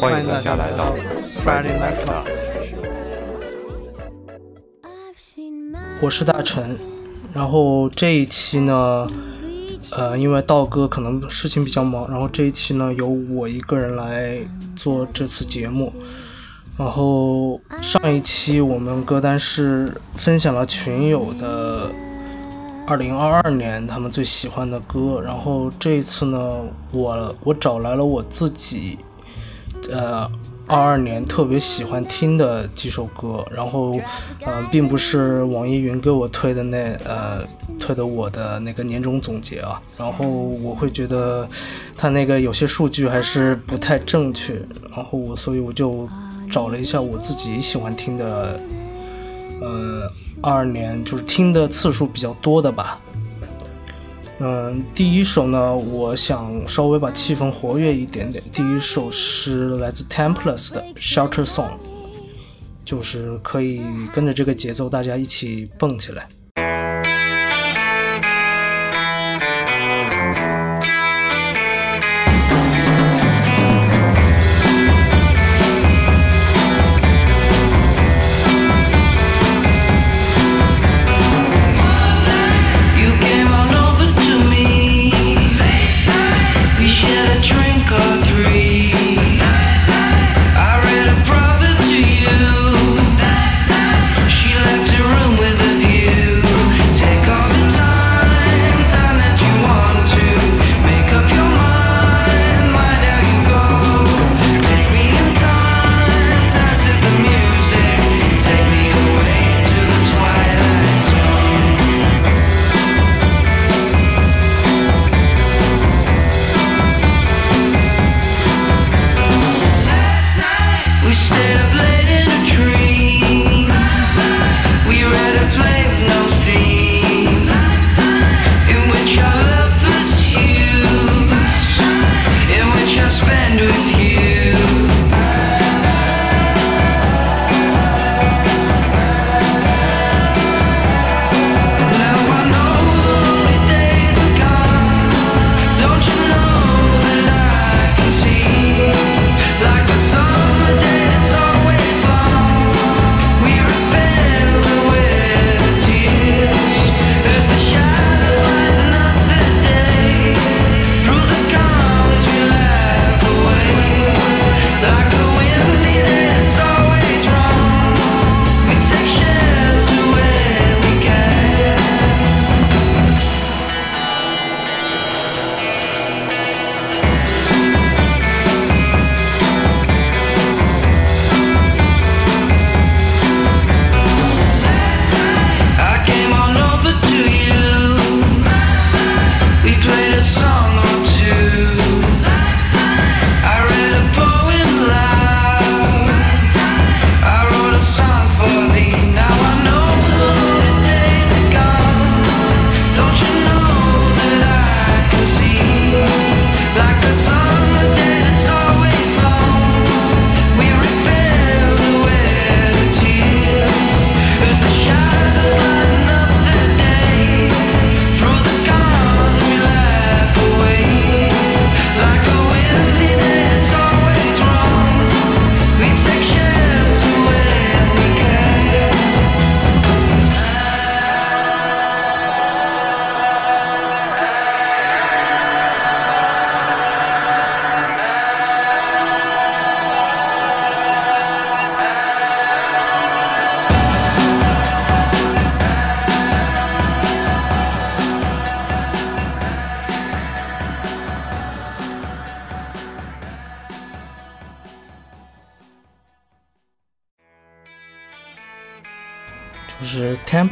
欢迎大家来到 Friday Night Club。我是大陈，然后这一期呢，呃，因为道哥可能事情比较忙，然后这一期呢由我一个人来做这次节目。然后上一期我们歌单是分享了群友的二零二二年他们最喜欢的歌，然后这一次呢，我我找来了我自己，呃，二二年特别喜欢听的几首歌，然后，呃，并不是网易云给我推的那呃推的我的那个年终总结啊，然后我会觉得他那个有些数据还是不太正确，然后我所以我就。找了一下我自己喜欢听的，呃，二二年就是听的次数比较多的吧。嗯，第一首呢，我想稍微把气氛活跃一点点。第一首是来自 Templars 的 Shelter Song，就是可以跟着这个节奏，大家一起蹦起来。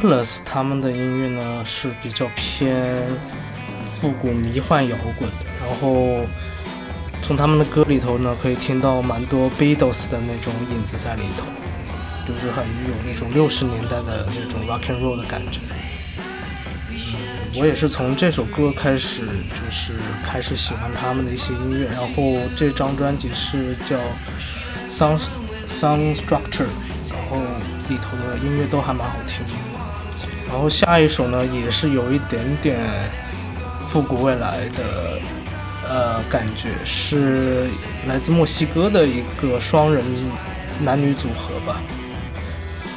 Plus，他们的音乐呢是比较偏复古迷幻摇滚的，然后从他们的歌里头呢可以听到蛮多 Beatles 的那种影子在里头，就是很有那种六十年代的那种 Rock and Roll 的感觉。我也是从这首歌开始，就是开始喜欢他们的一些音乐，然后这张专辑是叫 Sound Sound Structure，然后。里头的音乐都还蛮好听的，然后下一首呢也是有一点点复古未来的，呃感觉，是来自墨西哥的一个双人男女组合吧，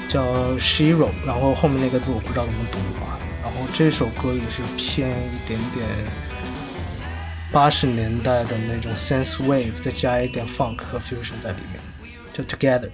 叫 Shiro，然后后面那个字我不知道怎么读啊。然后这首歌也是偏一点点八十年代的那种 sense wave，再加一点 funk 和 fusion 在里面，就 Together。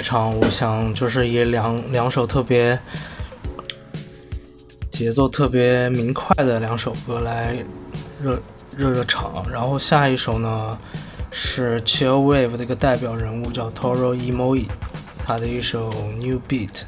开场，我想就是以两两首特别节奏特别明快的两首歌来热热热场，然后下一首呢是 Chill Wave 的一个代表人物叫 Toro Emoji，他的一首 New Beat。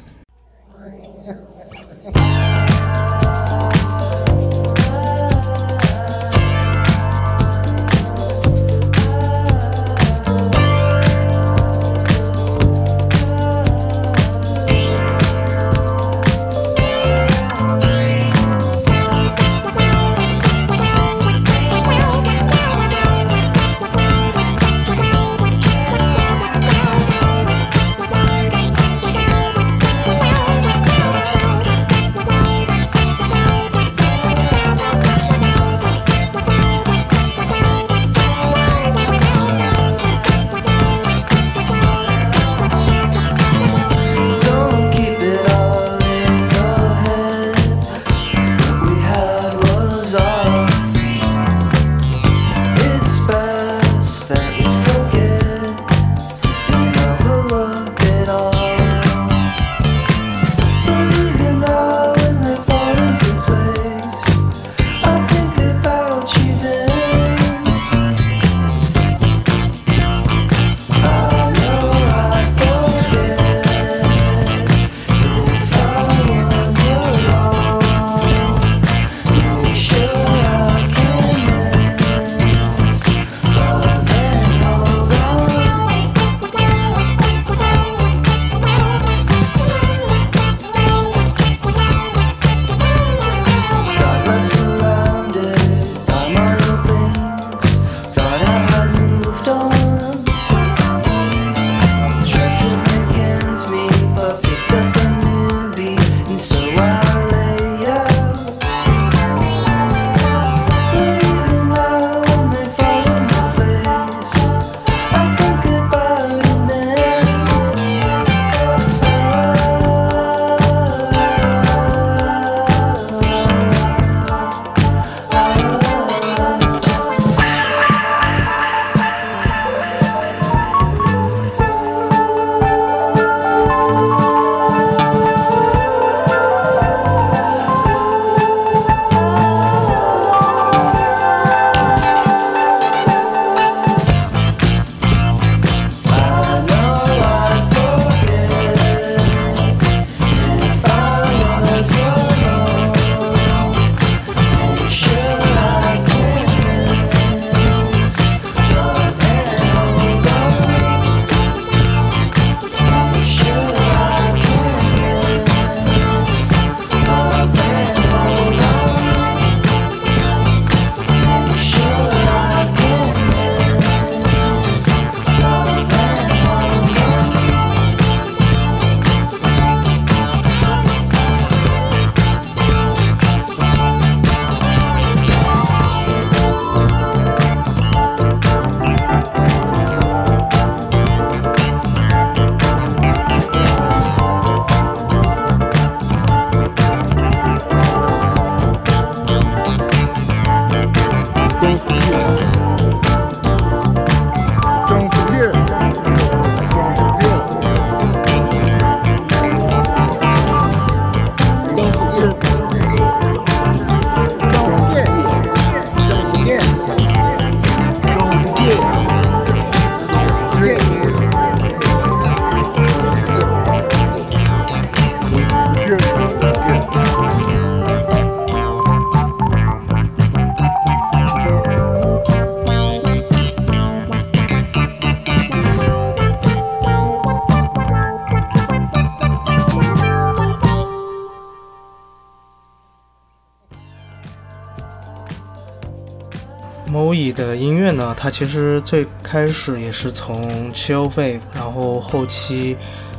以的音乐呢，它其实最开始也是从 Chill Wave，然后后期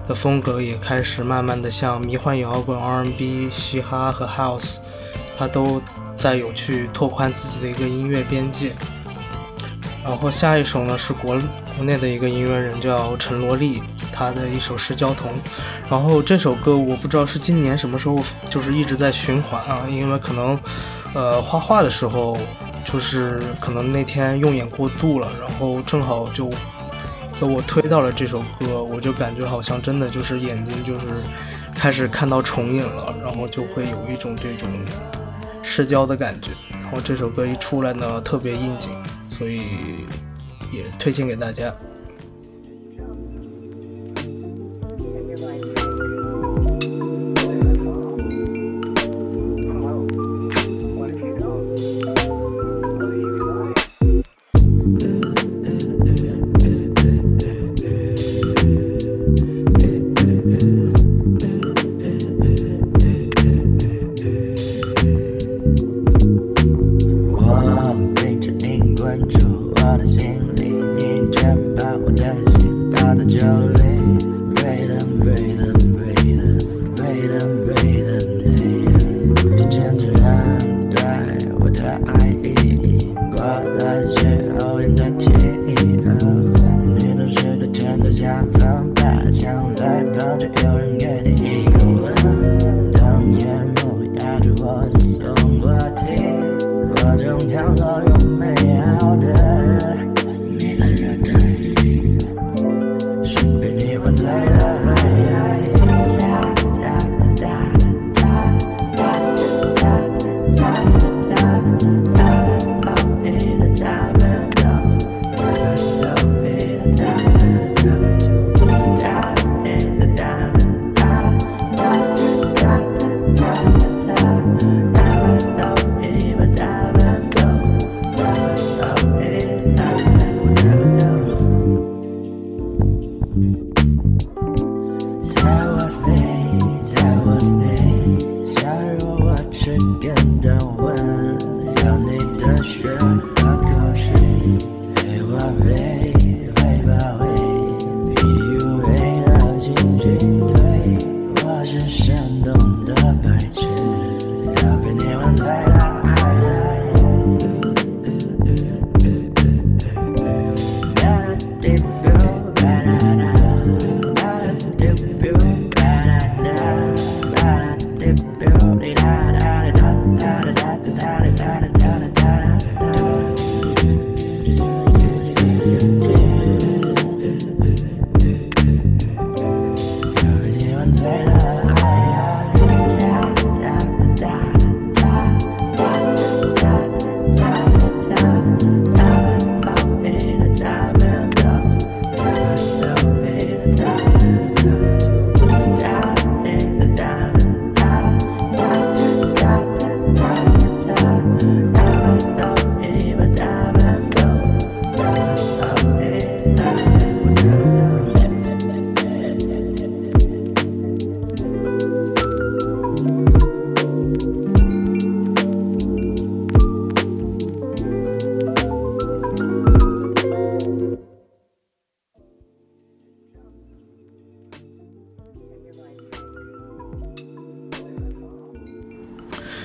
的风格也开始慢慢的向迷幻摇滚、R&B、嘻哈和 House，它都在有去拓宽自己的一个音乐边界。然后下一首呢是国国内的一个音乐人叫陈罗丽，他的一首《失交童》。然后这首歌我不知道是今年什么时候就是一直在循环啊，因为可能呃画画的时候。就是可能那天用眼过度了，然后正好就给我推到了这首歌，我就感觉好像真的就是眼睛就是开始看到重影了，然后就会有一种这种失焦的感觉。然后这首歌一出来呢，特别应景，所以也推荐给大家。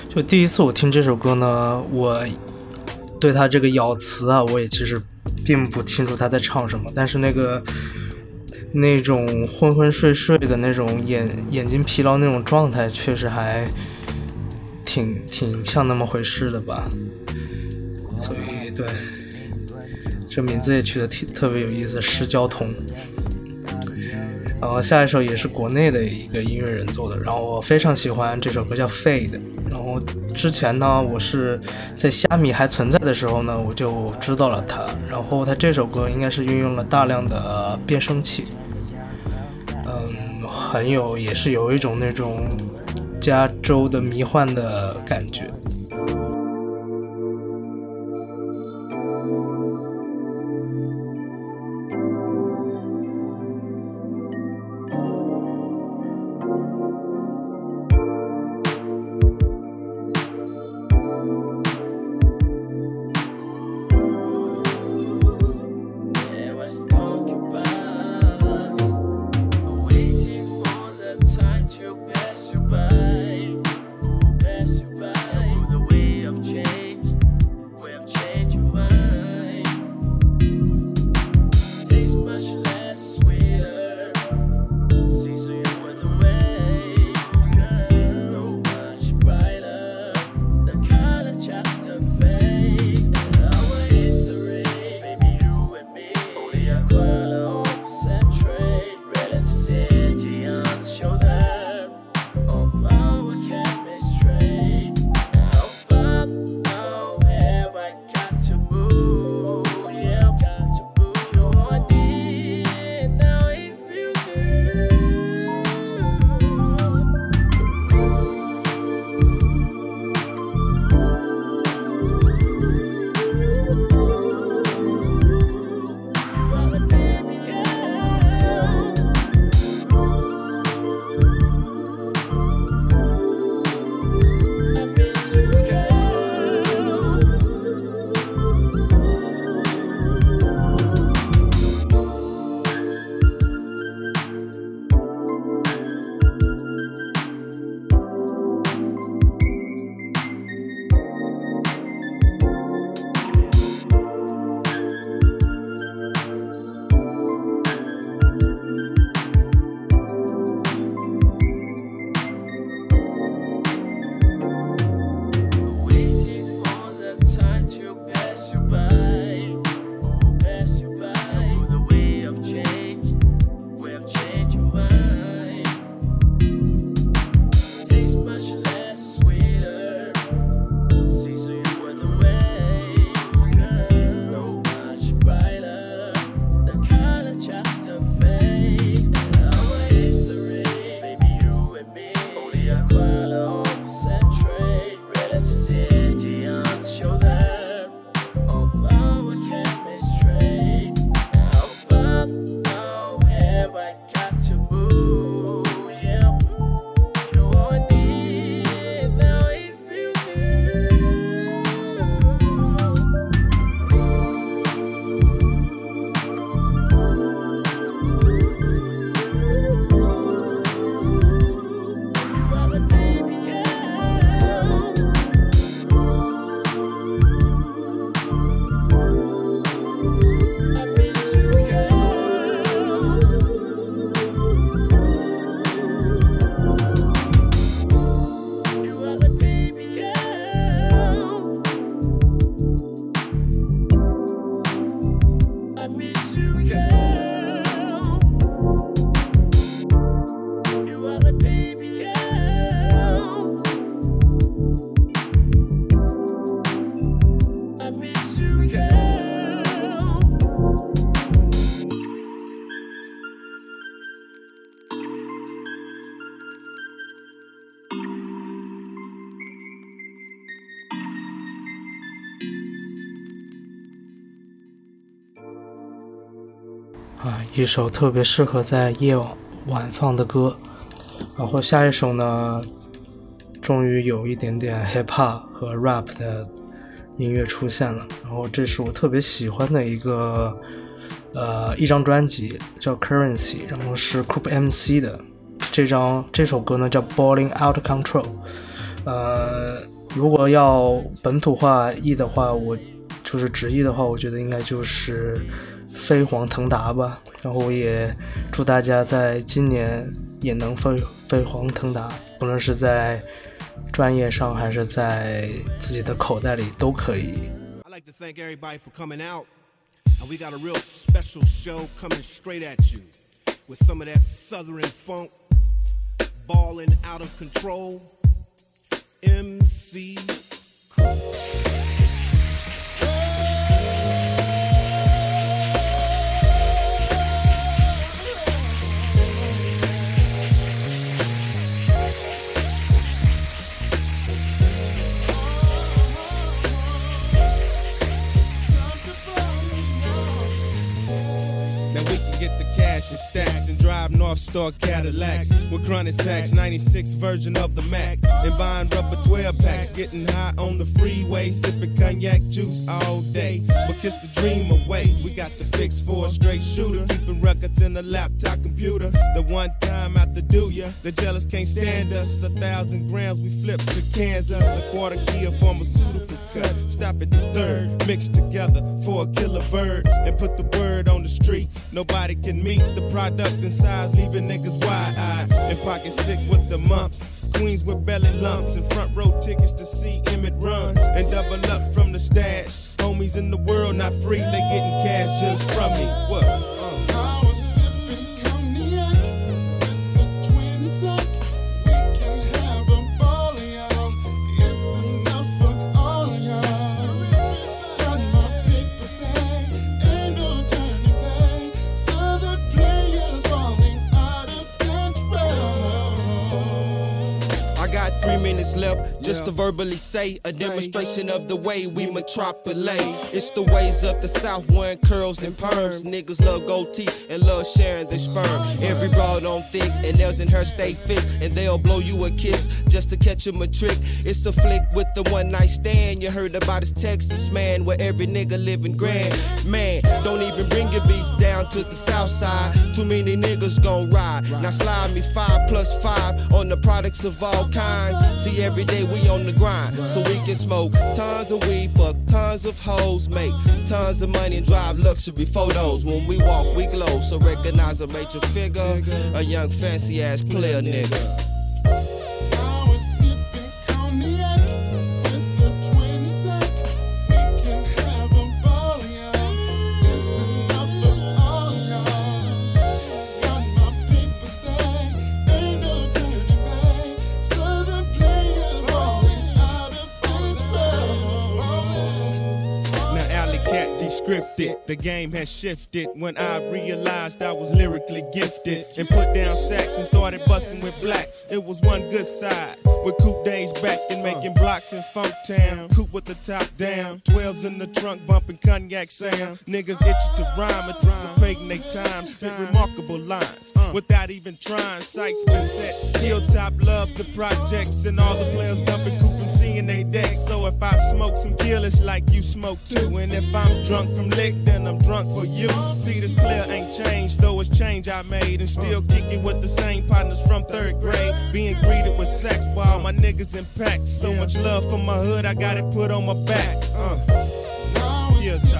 就第一次我听这首歌呢，我对他这个咬词啊，我也其实并不清楚他在唱什么，但是那个那种昏昏睡睡的那种眼眼睛疲劳那种状态，确实还挺挺像那么回事的吧。所以对，这名字也取得挺特别有意思，失交童。然后下一首也是国内的一个音乐人做的，然后我非常喜欢这首歌叫《Fade》。然后之前呢，我是在虾米还存在的时候呢，我就知道了他。然后他这首歌应该是运用了大量的变声器，嗯，很有，也是有一种那种加州的迷幻的感觉。一首特别适合在夜晚放的歌。然后下一首呢，终于有一点点 hip hop 和 rap 的音乐出现了。然后这是我特别喜欢的一个呃一张专辑，叫 Currency，然后是 Coop MC 的。这张这首歌呢叫 Balling Out Control。呃，如果要本土化译的话，我就是直译的话，我觉得应该就是飞黄腾达吧。然后也祝大家在今年也能飞飞黄腾达，不论是在专业上还是在自己的口袋里都可以。I like to thank everybody for coming out. And we got a real special show coming straight at you with some of that southern funk, balling out of control. MC Cool. And stacks and drive North Star Cadillacs with chronic sacks, 96 version of the Mac. And buying rubber 12 packs, getting high on the freeway, sipping cognac juice all day. But kiss the dream away. We got the fix for a straight shooter, keeping records in the laptop computer. The one time after do ya, the jealous can't stand us. A thousand grams we flip to Kansas, a quarter key of pharmaceutical cut. Stop at the third, mix together for a killer bird, and put the word on the street. Nobody can meet the product in size, leaving niggas wide eyed and pocket sick with the mumps. Queens with belly lumps and front row tickets to see Emmett run and double up from the stash. Homies in the world not free, they getting cash just from me. What? Say a demonstration of the way we metropolate. It's the ways of the South, one curls and perms. Niggas love gold teeth and love sharing their sperm. Every broad on thick and nails in her stay fit, and they'll blow you a kiss just to catch 'em a trick. It's a flick with the one night stand. You heard about his Texas man, where every nigga living grand. Man, don't even bring your beats down to the south side. Too many niggas gon' ride. Now slide me five plus five on the products of all kinds. See, every day we on the grind, so we can smoke tons of weed, fuck tons of hoes, make tons of money and drive luxury photos. When we walk, we glow, so recognize a major figure, a young fancy ass player nigga. The game has shifted when I realized I was lyrically gifted and put down sacks and started busting with black. It was one good side with Coop days back and making blocks in Funk Town. Coop with the top down, 12s in the trunk bumping cognac sound. Niggas itching to rhyme, anticipating they time, spit remarkable lines without even trying. Sights been set, hilltop love the projects and all the players dumping Coop in they decks. So if I smoke some kill, it's like you smoke too. And if I'm drunk from lick, then I'm drunk for you. See, this player ain't changed, though it's change I made. And still kicking with the same partners from third grade. Being greeted with sex by all my niggas in packs. So much love for my hood, I got it put on my back. Uh. Was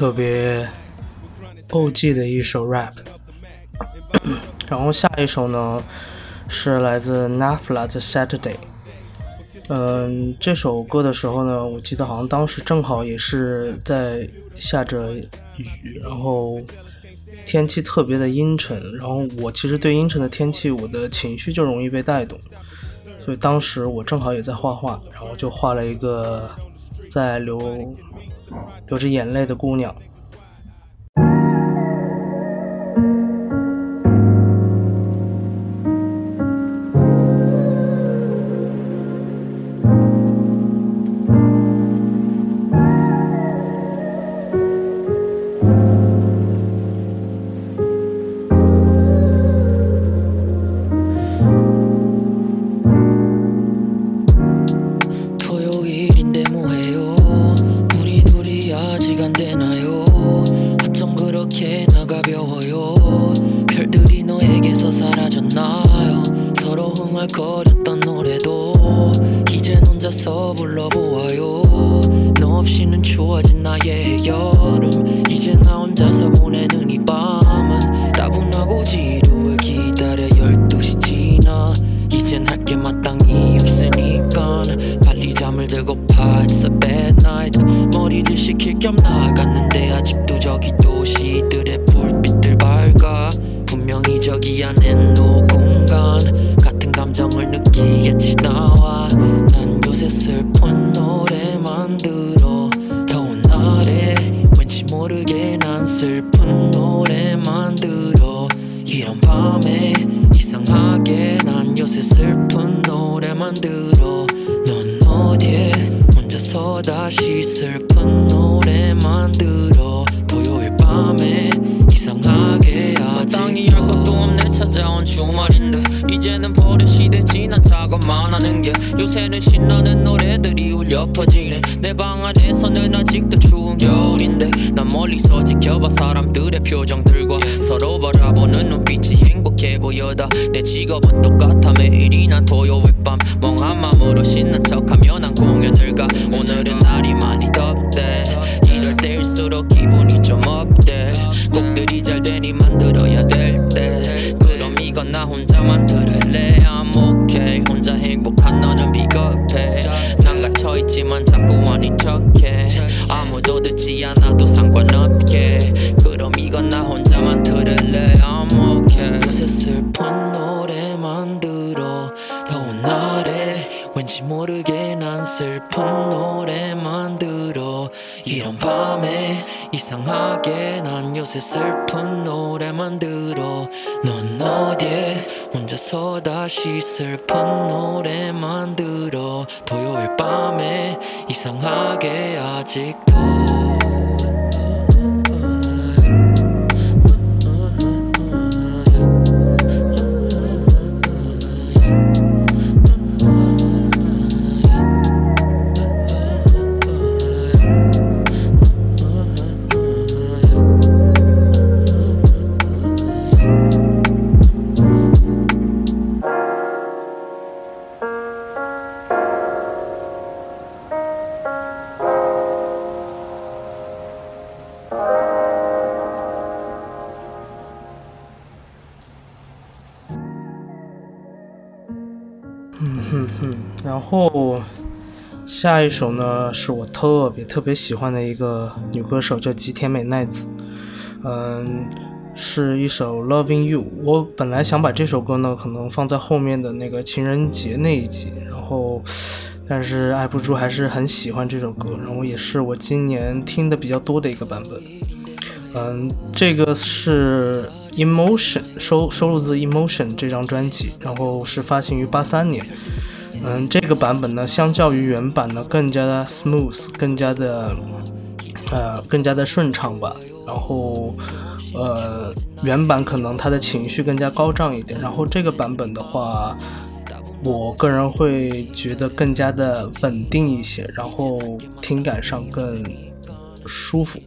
特别 OG 的一首 rap。然后下一首呢是来自 Nafla 的 Saturday。嗯，这首歌的时候呢，我记得好像当时正好也是在下着雨，然后天气特别的阴沉。然后我其实对阴沉的天气，我的情绪就容易被带动，所以当时我正好也在画画，然后就画了一个在流流着眼泪的姑娘。 노래만 들을래? I'm okay. 혼자 행복한 나는 비겁해. 난 갇혀있지만 자꾸 아닌 척해. 아무도 듣지 않아도 상관없게. 그럼 이건 나 혼자만 들을래? I'm okay. 요새 슬픈 노래만 들어. 더운 날에. 왠지 모르게 난 슬픈 노래만 들어. 이런 밤에 이상하게 난 요새 슬픈 노래만 들어. 넌 어디에 혼자서 다시 슬픈 노래만 들어. 토요일 밤에 이상하게 아직도. 嗯哼哼，然后下一首呢，是我特别特别喜欢的一个女歌手，叫吉田美奈子。嗯，是一首《Loving You》。我本来想把这首歌呢，可能放在后面的那个情人节那一集，然后，但是爱不住还是很喜欢这首歌，然后也是我今年听的比较多的一个版本。嗯，这个是《Emotion》收收录自《Emotion》这张专辑，然后是发行于八三年。嗯，这个版本呢，相较于原版呢，更加的 smooth，更加的，呃，更加的顺畅吧。然后，呃，原版可能他的情绪更加高涨一点。然后这个版本的话，我个人会觉得更加的稳定一些，然后听感上更舒服。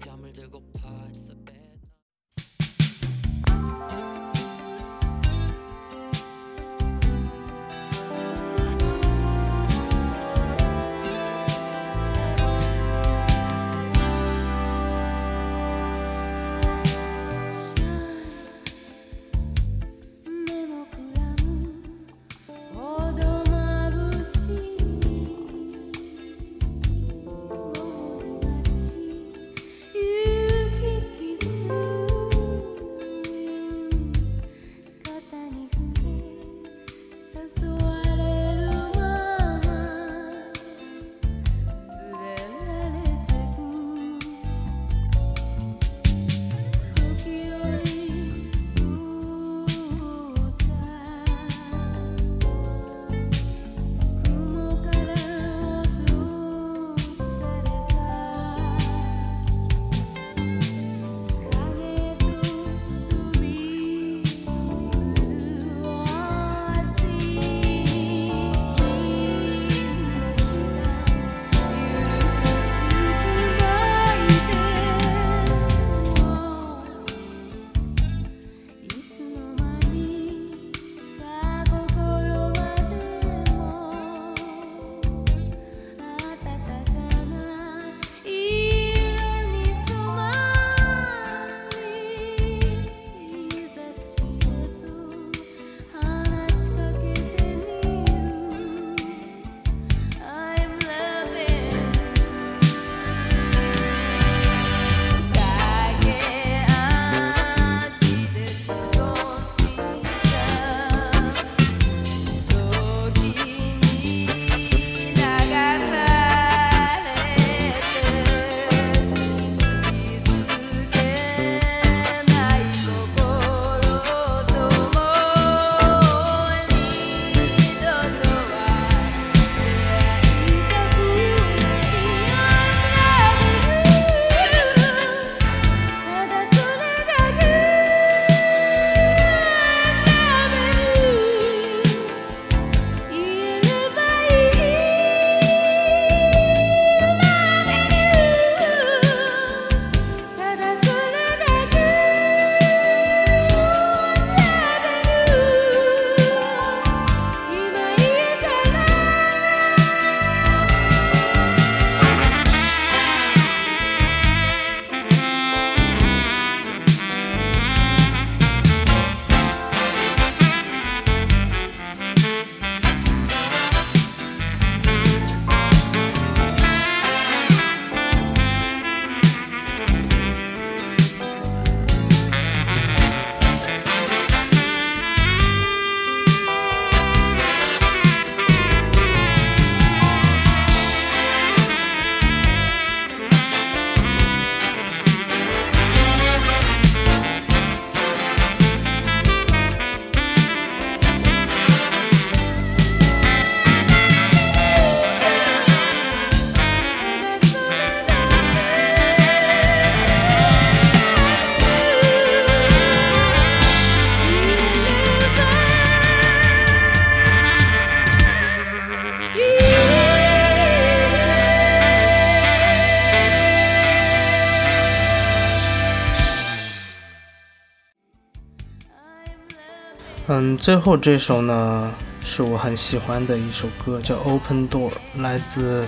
最后这首呢是我很喜欢的一首歌，叫《Open Door》，来自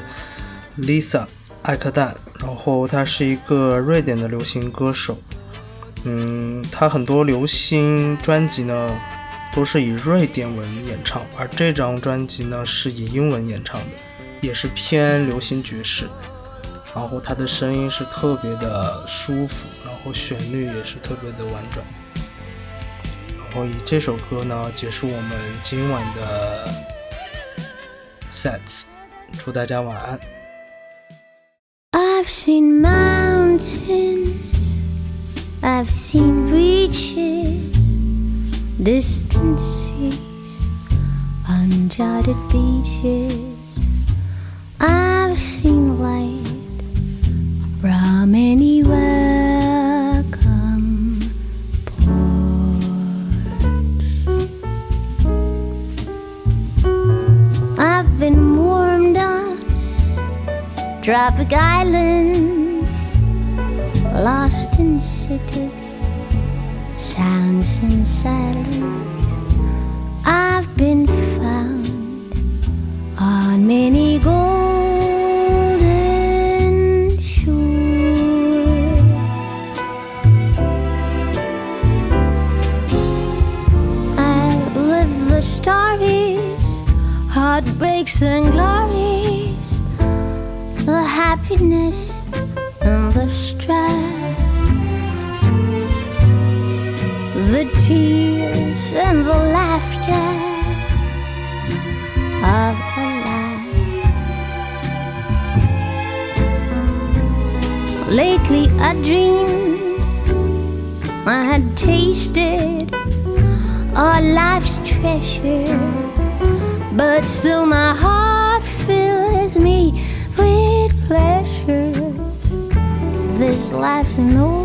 Lisa 艾克蛋，然后她是一个瑞典的流行歌手。嗯，她很多流行专辑呢都是以瑞典文演唱，而这张专辑呢是以英文演唱的，也是偏流行爵士。然后他的声音是特别的舒服，然后旋律也是特别的婉转。然后以这首歌呢结束我们今晚的 sets，祝大家晚安。 I've seen mountains, I've seen beaches, distant seas, uncharted beaches. I've seen light from anywhere Tropic islands, lost in cities, sounds and silence. I've been found on many golden shores. I've lived the stories, heartbreaks and glories happiness and the strife, the tears and the laughter of a life. Lately, I dreamed I had tasted all life's treasures, but still my heart fills me with pleasures. This life's an open